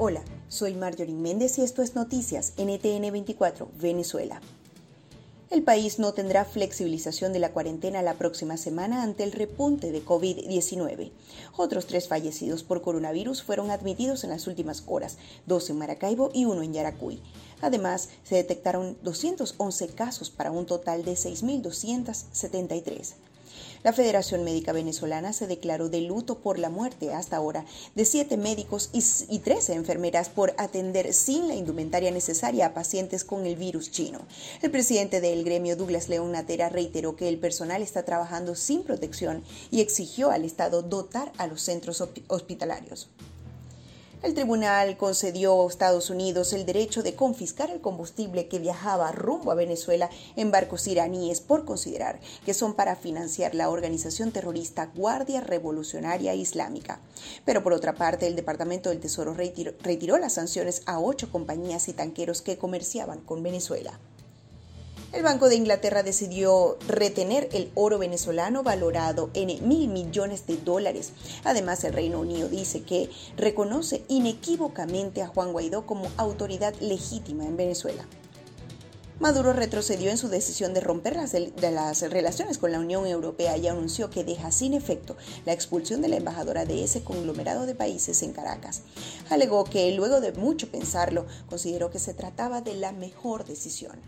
Hola, soy Marjorie Méndez y esto es Noticias NTN 24, Venezuela. El país no tendrá flexibilización de la cuarentena la próxima semana ante el repunte de COVID-19. Otros tres fallecidos por coronavirus fueron admitidos en las últimas horas, dos en Maracaibo y uno en Yaracuy. Además, se detectaron 211 casos para un total de 6.273. La Federación Médica Venezolana se declaró de luto por la muerte hasta ahora de siete médicos y, 13 enfermeras por atender sin la indumentaria necesaria a pacientes con el virus chino. El presidente del gremio, Douglas León Natera, reiteró que el personal está trabajando sin protección y exigió al Estado dotar a los centros hospitalarios. El tribunal concedió a Estados Unidos el derecho de confiscar el combustible que viajaba rumbo a Venezuela en barcos iraníes por considerar que son para financiar la organización terrorista Guardia Revolucionaria Islámica. Pero por otra parte, el Departamento del Tesoro retiró, las sanciones a ocho compañías y tanqueros que comerciaban con Venezuela. El Banco de Inglaterra decidió retener el oro venezolano valorado en mil millones de dólares. Además, el Reino Unido dice que reconoce inequívocamente a Juan Guaidó como autoridad legítima en Venezuela. Maduro retrocedió en su decisión de romper las, las, relaciones con la Unión Europea y anunció que deja sin efecto la expulsión de la embajadora de ese conglomerado de países en Caracas. Alegó que luego de mucho pensarlo, consideró que se trataba de la mejor decisión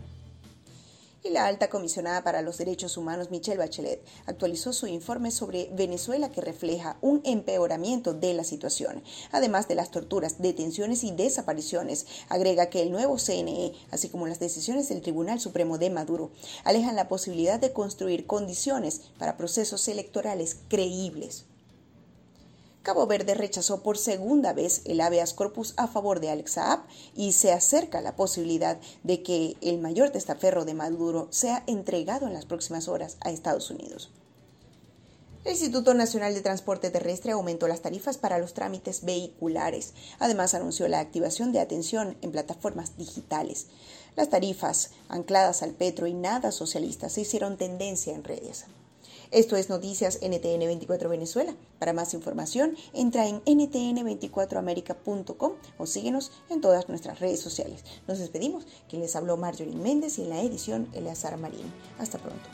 y la alta comisionada para los derechos humanos Michelle Bachelet actualizó su informe sobre Venezuela que refleja un empeoramiento de la situación. Además de las torturas, detenciones y desapariciones, agrega que el nuevo CNE, así como las decisiones del Tribunal Supremo de Maduro, alejan la posibilidad de construir condiciones para procesos electorales creíbles. Cabo Verde rechazó por segunda vez el habeas corpus a favor de Alex Saab y se acerca la posibilidad de que el mayor testaferro de Maduro sea entregado en las próximas horas a Estados Unidos. El Instituto Nacional de Transporte Terrestre aumentó las tarifas para los trámites vehiculares. Además, anunció la activación de atención en plataformas digitales. Las tarifas ancladas al petro y nada socialistas se hicieron tendencia en redes. Esto es Noticias NTN 24 Venezuela. Para más información, entra en ntn24america.com o síguenos en todas nuestras redes sociales. Nos despedimos. Quien les habló Marjorie Méndez y en la edición Eleazar Marín. Hasta pronto.